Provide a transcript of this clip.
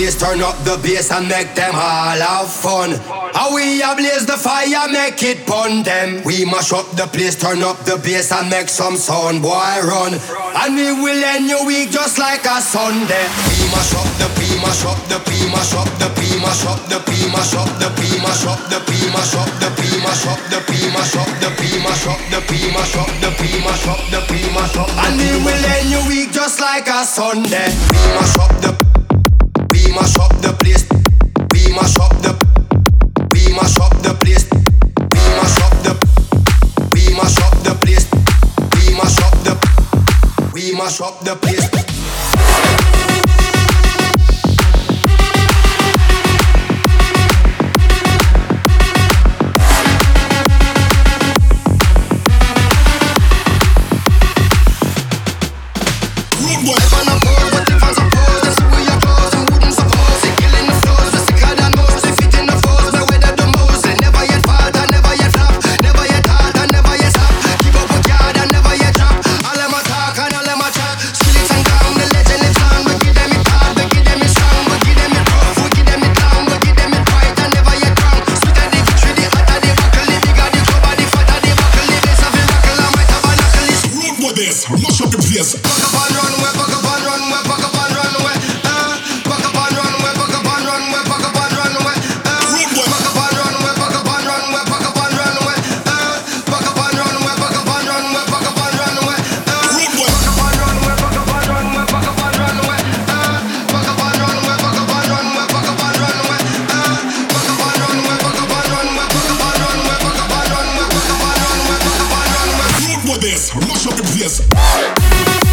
place, turn up the bass and make them all have fun. How we ablaze the fire, make it bun dem. We mash up the place, turn up the bass and make some sound, boy run. And we will end your week just like a Sunday. We mash up the P, mash up the P, mash up the P, mash up the P, mash up the P, mash up the P, mash up the P, mash up the P, mash up the P, mash up the P, mash up the P, mash up the P, mash up. And we will end your week just like a Sunday. We mash up mash up the place. this, mash up the place. Put your yes.